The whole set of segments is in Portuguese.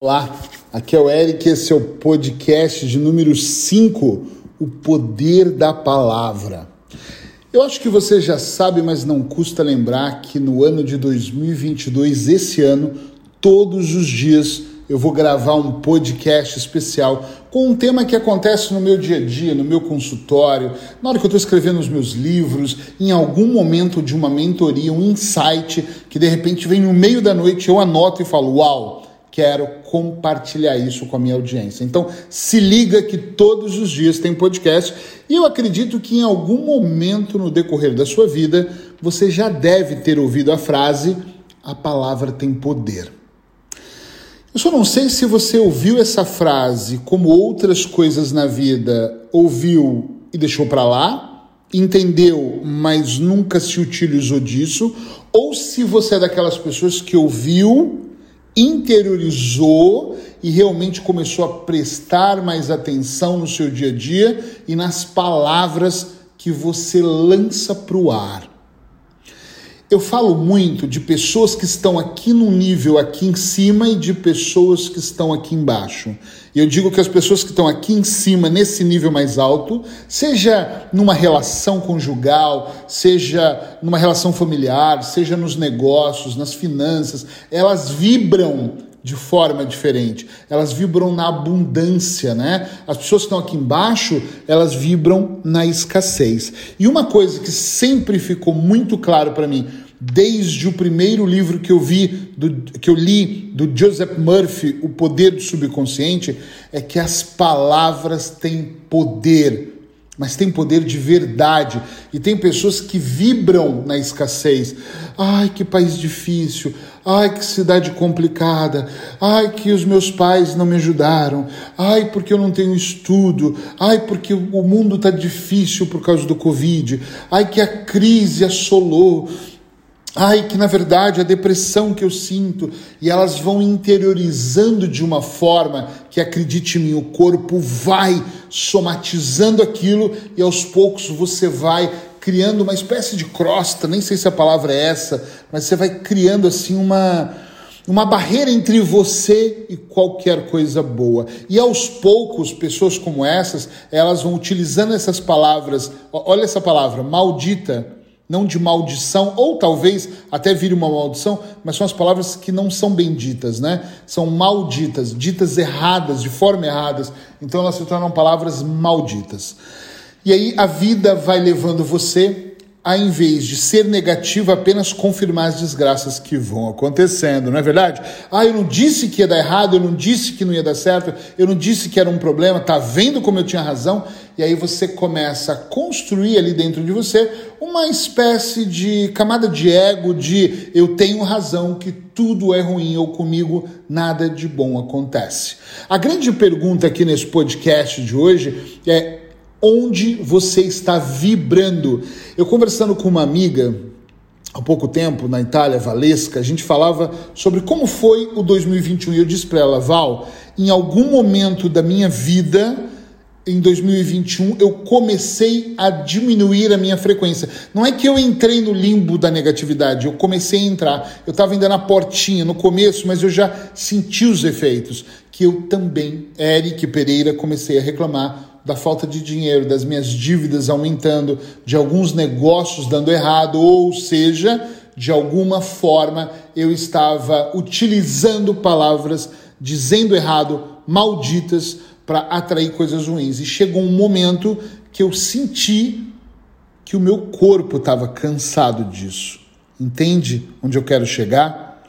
Olá, aqui é o Eric, esse é o podcast de número 5, O Poder da Palavra. Eu acho que você já sabe, mas não custa lembrar que no ano de 2022, esse ano, todos os dias eu vou gravar um podcast especial com um tema que acontece no meu dia a dia, no meu consultório, na hora que eu estou escrevendo os meus livros, em algum momento de uma mentoria, um insight que de repente vem no meio da noite, eu anoto e falo: Uau! Quero compartilhar isso com a minha audiência. Então, se liga que todos os dias tem podcast e eu acredito que em algum momento no decorrer da sua vida você já deve ter ouvido a frase: a palavra tem poder. Eu só não sei se você ouviu essa frase como outras coisas na vida, ouviu e deixou para lá, entendeu, mas nunca se utilizou disso, ou se você é daquelas pessoas que ouviu interiorizou e realmente começou a prestar mais atenção no seu dia a dia e nas palavras que você lança para o ar. Eu falo muito de pessoas que estão aqui no nível aqui em cima e de pessoas que estão aqui embaixo. E eu digo que as pessoas que estão aqui em cima, nesse nível mais alto, seja numa relação conjugal, seja numa relação familiar, seja nos negócios, nas finanças, elas vibram de forma diferente. Elas vibram na abundância, né? As pessoas que estão aqui embaixo, elas vibram na escassez. E uma coisa que sempre ficou muito claro para mim, desde o primeiro livro que eu vi, do, que eu li do Joseph Murphy, O Poder do Subconsciente, é que as palavras têm poder mas tem poder de verdade. E tem pessoas que vibram na escassez. Ai, que país difícil. Ai, que cidade complicada. Ai, que os meus pais não me ajudaram. Ai, porque eu não tenho estudo. Ai, porque o mundo está difícil por causa do Covid. Ai, que a crise assolou. Ai, que na verdade a depressão que eu sinto, e elas vão interiorizando de uma forma que, acredite em mim, o corpo vai somatizando aquilo e aos poucos você vai criando uma espécie de crosta, nem sei se a palavra é essa, mas você vai criando assim uma uma barreira entre você e qualquer coisa boa. E aos poucos, pessoas como essas, elas vão utilizando essas palavras, olha essa palavra, maldita, não de maldição, ou talvez até vire uma maldição, mas são as palavras que não são benditas, né? São malditas, ditas erradas, de forma erradas, então elas se tornam palavras malditas. E aí a vida vai levando você a, em vez de ser negativo, apenas confirmar as desgraças que vão acontecendo, não é verdade? Ah, eu não disse que ia dar errado, eu não disse que não ia dar certo, eu não disse que era um problema, tá vendo como eu tinha razão? E aí você começa a construir ali dentro de você uma espécie de camada de ego de eu tenho razão, que tudo é ruim ou comigo nada de bom acontece. A grande pergunta aqui nesse podcast de hoje é onde você está vibrando. Eu conversando com uma amiga há pouco tempo na Itália, Valesca, a gente falava sobre como foi o 2021 e eu disse para ela, Val, em algum momento da minha vida em 2021 eu comecei a diminuir a minha frequência. Não é que eu entrei no limbo da negatividade, eu comecei a entrar. Eu estava ainda na portinha no começo, mas eu já senti os efeitos. Que eu também, Eric Pereira, comecei a reclamar da falta de dinheiro, das minhas dívidas aumentando, de alguns negócios dando errado, ou seja, de alguma forma eu estava utilizando palavras dizendo errado, malditas, para atrair coisas ruins. E chegou um momento que eu senti que o meu corpo estava cansado disso. Entende onde eu quero chegar?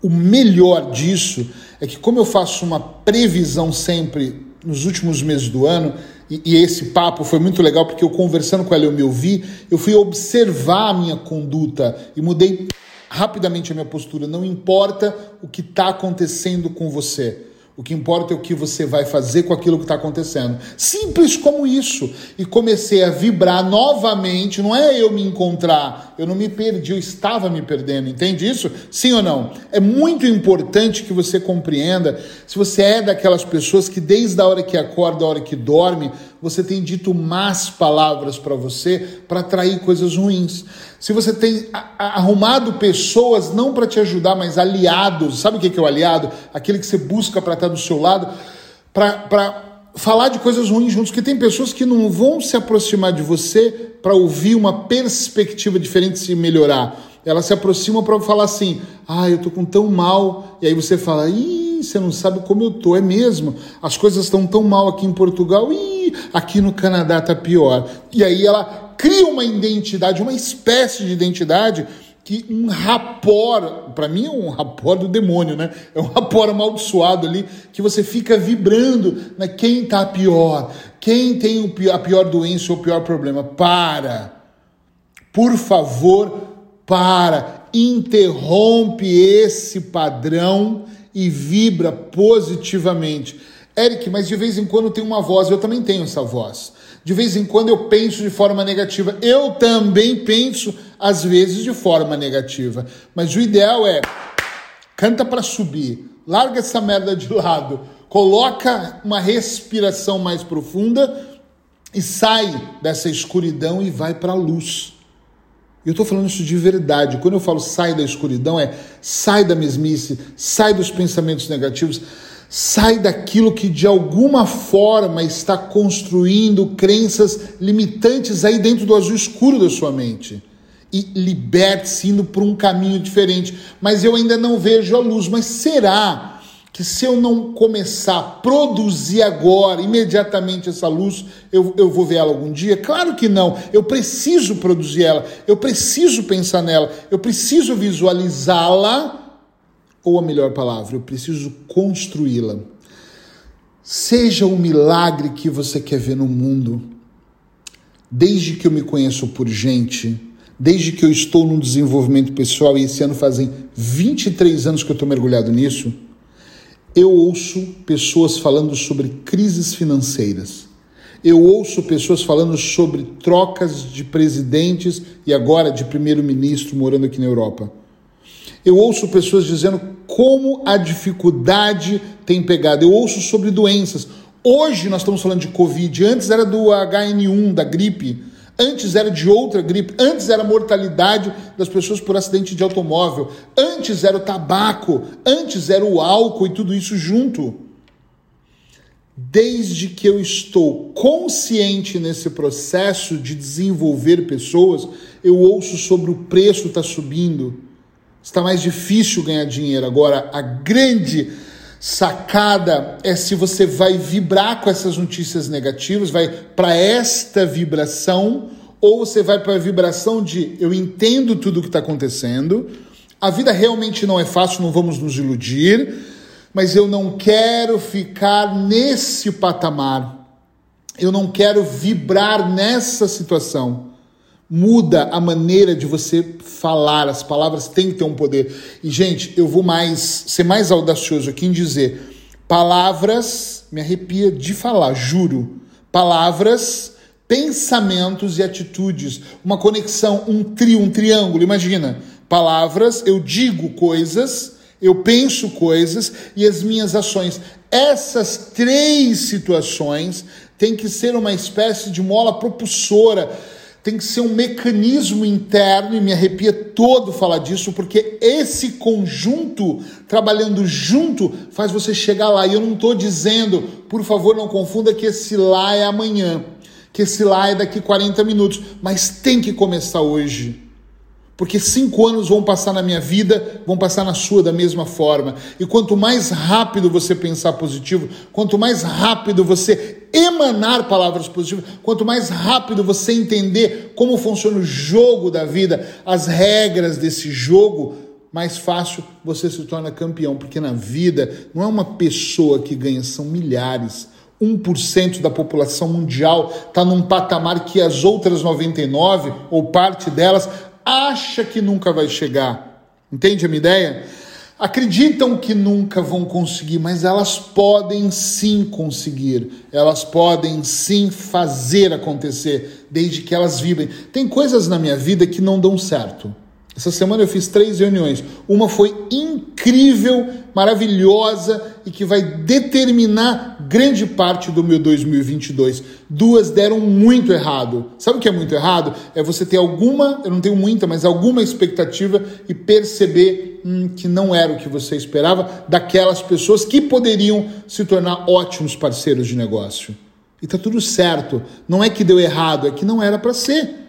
O melhor disso é que, como eu faço uma previsão sempre nos últimos meses do ano, e, e, esse papo foi muito legal porque eu conversando com ela, eu me ouvi, eu fui observar a minha conduta e mudei rapidamente a minha postura. Não importa o que está acontecendo com você. O que importa é o que você vai fazer com aquilo que está acontecendo. Simples como isso. E comecei a vibrar novamente. Não é eu me encontrar. Eu não me perdi, eu estava me perdendo. Entende isso? Sim ou não? É muito importante que você compreenda. Se você é daquelas pessoas que desde a hora que acorda, a hora que dorme, você tem dito más palavras para você para atrair coisas ruins. Se você tem arrumado pessoas não para te ajudar, mas aliados, sabe o que é o aliado? Aquele que você busca para estar do seu lado, para falar de coisas ruins juntos, que tem pessoas que não vão se aproximar de você para ouvir uma perspectiva diferente se melhorar. Elas se aproximam para falar assim: "Ah, eu tô com tão mal". E aí você fala: "Ih, você não sabe como eu tô, é mesmo. As coisas estão tão mal aqui em Portugal, e aqui no Canadá tá pior". E aí ela cria uma identidade, uma espécie de identidade que um rapor, para mim é um rapor do demônio, né? É um rapor amaldiçoado ali, que você fica vibrando, né? Quem tá pior? Quem tem a pior doença ou o pior problema? Para! Por favor, para! Interrompe esse padrão e vibra positivamente. Eric, mas de vez em quando tem uma voz, eu também tenho essa voz. De vez em quando eu penso de forma negativa. Eu também penso, às vezes, de forma negativa. Mas o ideal é canta para subir, larga essa merda de lado, coloca uma respiração mais profunda e sai dessa escuridão e vai para a luz. Eu estou falando isso de verdade. Quando eu falo sai da escuridão, é sai da mesmice, sai dos pensamentos negativos Sai daquilo que de alguma forma está construindo crenças limitantes aí dentro do azul escuro da sua mente. E liberte-se indo por um caminho diferente. Mas eu ainda não vejo a luz. Mas será que se eu não começar a produzir agora, imediatamente essa luz, eu, eu vou ver ela algum dia? Claro que não. Eu preciso produzir ela. Eu preciso pensar nela. Eu preciso visualizá-la ou a melhor palavra, eu preciso construí-la. Seja o milagre que você quer ver no mundo. Desde que eu me conheço por gente, desde que eu estou no desenvolvimento pessoal, e esse ano fazem 23 anos que eu estou mergulhado nisso, eu ouço pessoas falando sobre crises financeiras. Eu ouço pessoas falando sobre trocas de presidentes e agora de primeiro-ministro morando aqui na Europa. Eu ouço pessoas dizendo como a dificuldade tem pegado. Eu ouço sobre doenças. Hoje nós estamos falando de Covid, antes era do HN1, da gripe, antes era de outra gripe, antes era a mortalidade das pessoas por acidente de automóvel, antes era o tabaco, antes era o álcool e tudo isso junto. Desde que eu estou consciente nesse processo de desenvolver pessoas, eu ouço sobre o preço está subindo, está mais difícil ganhar dinheiro. Agora, a grande sacada é se você vai vibrar com essas notícias negativas, vai para esta vibração, ou você vai para a vibração de eu entendo tudo o que está acontecendo, a vida realmente não é fácil, não vamos nos iludir, mas eu não quero ficar nesse patamar, eu não quero vibrar nessa situação muda a maneira de você falar, as palavras têm que ter um poder. E, gente, eu vou mais ser mais audacioso aqui em dizer: palavras, me arrepia de falar, juro. Palavras, pensamentos e atitudes. Uma conexão, um trio, um triângulo. Imagina, palavras, eu digo coisas. Eu penso coisas e as minhas ações. Essas três situações têm que ser uma espécie de mola propulsora tem que ser um mecanismo interno, e me arrepia todo falar disso, porque esse conjunto, trabalhando junto, faz você chegar lá. E eu não estou dizendo, por favor, não confunda que esse lá é amanhã, que esse lá é daqui 40 minutos, mas tem que começar hoje. Porque cinco anos vão passar na minha vida, vão passar na sua da mesma forma. E quanto mais rápido você pensar positivo, quanto mais rápido você emanar palavras positivas, quanto mais rápido você entender como funciona o jogo da vida, as regras desse jogo, mais fácil você se torna campeão. Porque na vida não é uma pessoa que ganha, são milhares. 1% da população mundial está num patamar que as outras 99, ou parte delas, acha que nunca vai chegar. Entende a minha ideia? Acreditam que nunca vão conseguir, mas elas podem sim conseguir. Elas podem sim fazer acontecer, desde que elas vibrem. Tem coisas na minha vida que não dão certo. Essa semana eu fiz três reuniões. Uma foi incrível, maravilhosa e que vai determinar grande parte do meu 2022. Duas deram muito errado. Sabe o que é muito errado? É você ter alguma, eu não tenho muita, mas alguma expectativa e perceber hum, que não era o que você esperava daquelas pessoas que poderiam se tornar ótimos parceiros de negócio. E tá tudo certo. Não é que deu errado, é que não era para ser.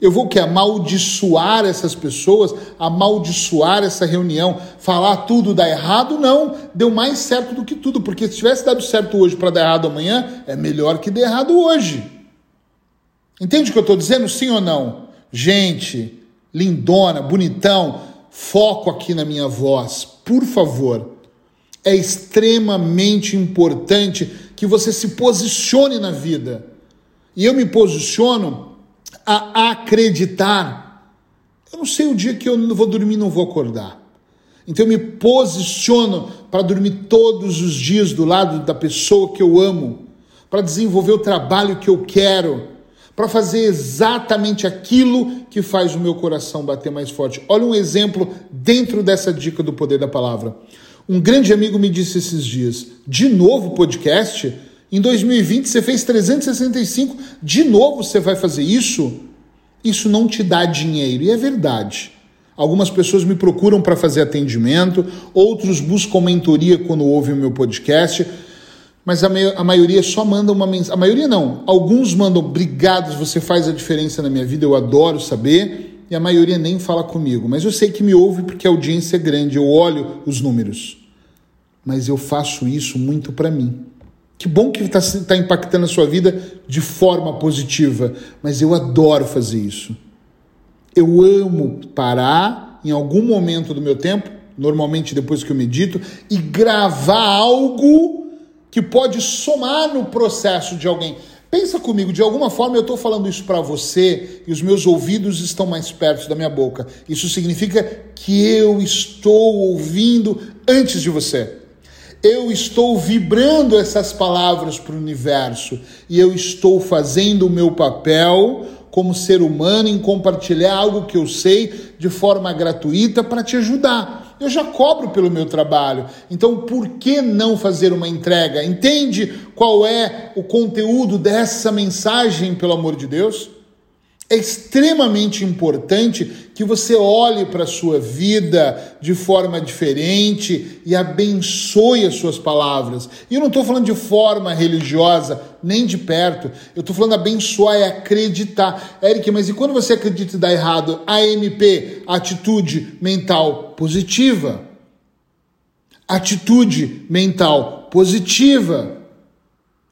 Eu vou que amaldiçoar essas pessoas, amaldiçoar essa reunião, falar tudo dá errado? Não, deu mais certo do que tudo, porque se tivesse dado certo hoje para dar errado amanhã, é melhor que dê errado hoje. Entende o que eu estou dizendo? Sim ou não? Gente, lindona, bonitão, foco aqui na minha voz, por favor. É extremamente importante que você se posicione na vida. E eu me posiciono a acreditar. Eu não sei o dia que eu não vou dormir, não vou acordar. Então eu me posiciono para dormir todos os dias do lado da pessoa que eu amo, para desenvolver o trabalho que eu quero, para fazer exatamente aquilo que faz o meu coração bater mais forte. Olha um exemplo dentro dessa dica do poder da palavra. Um grande amigo me disse esses dias: de novo podcast? Em 2020 você fez 365, de novo você vai fazer isso? Isso não te dá dinheiro. E é verdade. Algumas pessoas me procuram para fazer atendimento, outros buscam mentoria quando ouvem o meu podcast, mas a, a maioria só manda uma mensagem. A maioria não. Alguns mandam, obrigados, você faz a diferença na minha vida, eu adoro saber. E a maioria nem fala comigo. Mas eu sei que me ouve porque a audiência é grande, eu olho os números. Mas eu faço isso muito para mim. Que bom que está tá impactando a sua vida de forma positiva, mas eu adoro fazer isso. Eu amo parar em algum momento do meu tempo, normalmente depois que eu medito, e gravar algo que pode somar no processo de alguém. Pensa comigo, de alguma forma eu estou falando isso para você e os meus ouvidos estão mais perto da minha boca. Isso significa que eu estou ouvindo antes de você eu estou vibrando essas palavras para o universo e eu estou fazendo o meu papel como ser humano em compartilhar algo que eu sei de forma gratuita para te ajudar. Eu já cobro pelo meu trabalho, então por que não fazer uma entrega? Entende qual é o conteúdo dessa mensagem, pelo amor de Deus? É extremamente importante que você olhe para a sua vida de forma diferente e abençoe as suas palavras. E eu não estou falando de forma religiosa, nem de perto. Eu estou falando abençoar e acreditar. Eric, mas e quando você acredita e dá errado? AMP, atitude mental positiva. Atitude mental positiva.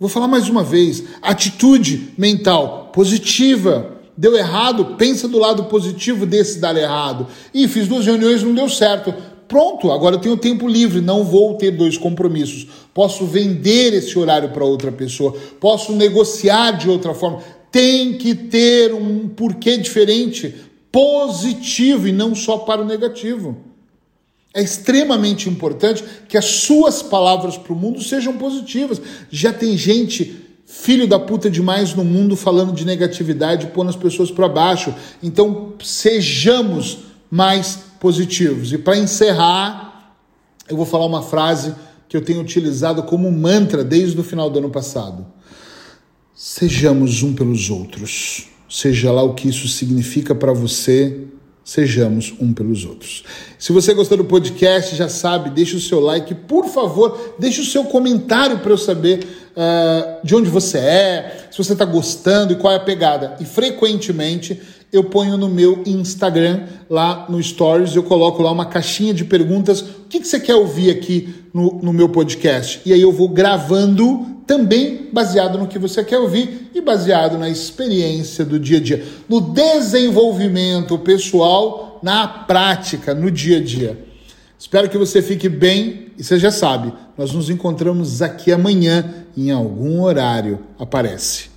Vou falar mais uma vez. Atitude mental positiva deu errado, pensa do lado positivo desse dar errado. E fiz duas reuniões, não deu certo. Pronto, agora eu tenho tempo livre, não vou ter dois compromissos. Posso vender esse horário para outra pessoa, posso negociar de outra forma. Tem que ter um porquê diferente, positivo e não só para o negativo. É extremamente importante que as suas palavras para o mundo sejam positivas. Já tem gente filho da puta demais no mundo falando de negatividade, pondo as pessoas para baixo. Então, sejamos mais positivos. E para encerrar, eu vou falar uma frase que eu tenho utilizado como mantra desde o final do ano passado. Sejamos um pelos outros. Seja lá o que isso significa para você, sejamos um pelos outros. Se você gostou do podcast, já sabe, deixa o seu like, por favor, deixa o seu comentário para eu saber uh, de onde você é, se você está gostando e qual é a pegada. E frequentemente eu ponho no meu Instagram, lá no Stories, eu coloco lá uma caixinha de perguntas. O que, que você quer ouvir aqui no, no meu podcast? E aí eu vou gravando também baseado no que você quer ouvir e baseado na experiência do dia a dia, no desenvolvimento pessoal, na prática, no dia a dia. Espero que você fique bem e você já sabe, nós nos encontramos aqui amanhã em algum horário. Aparece.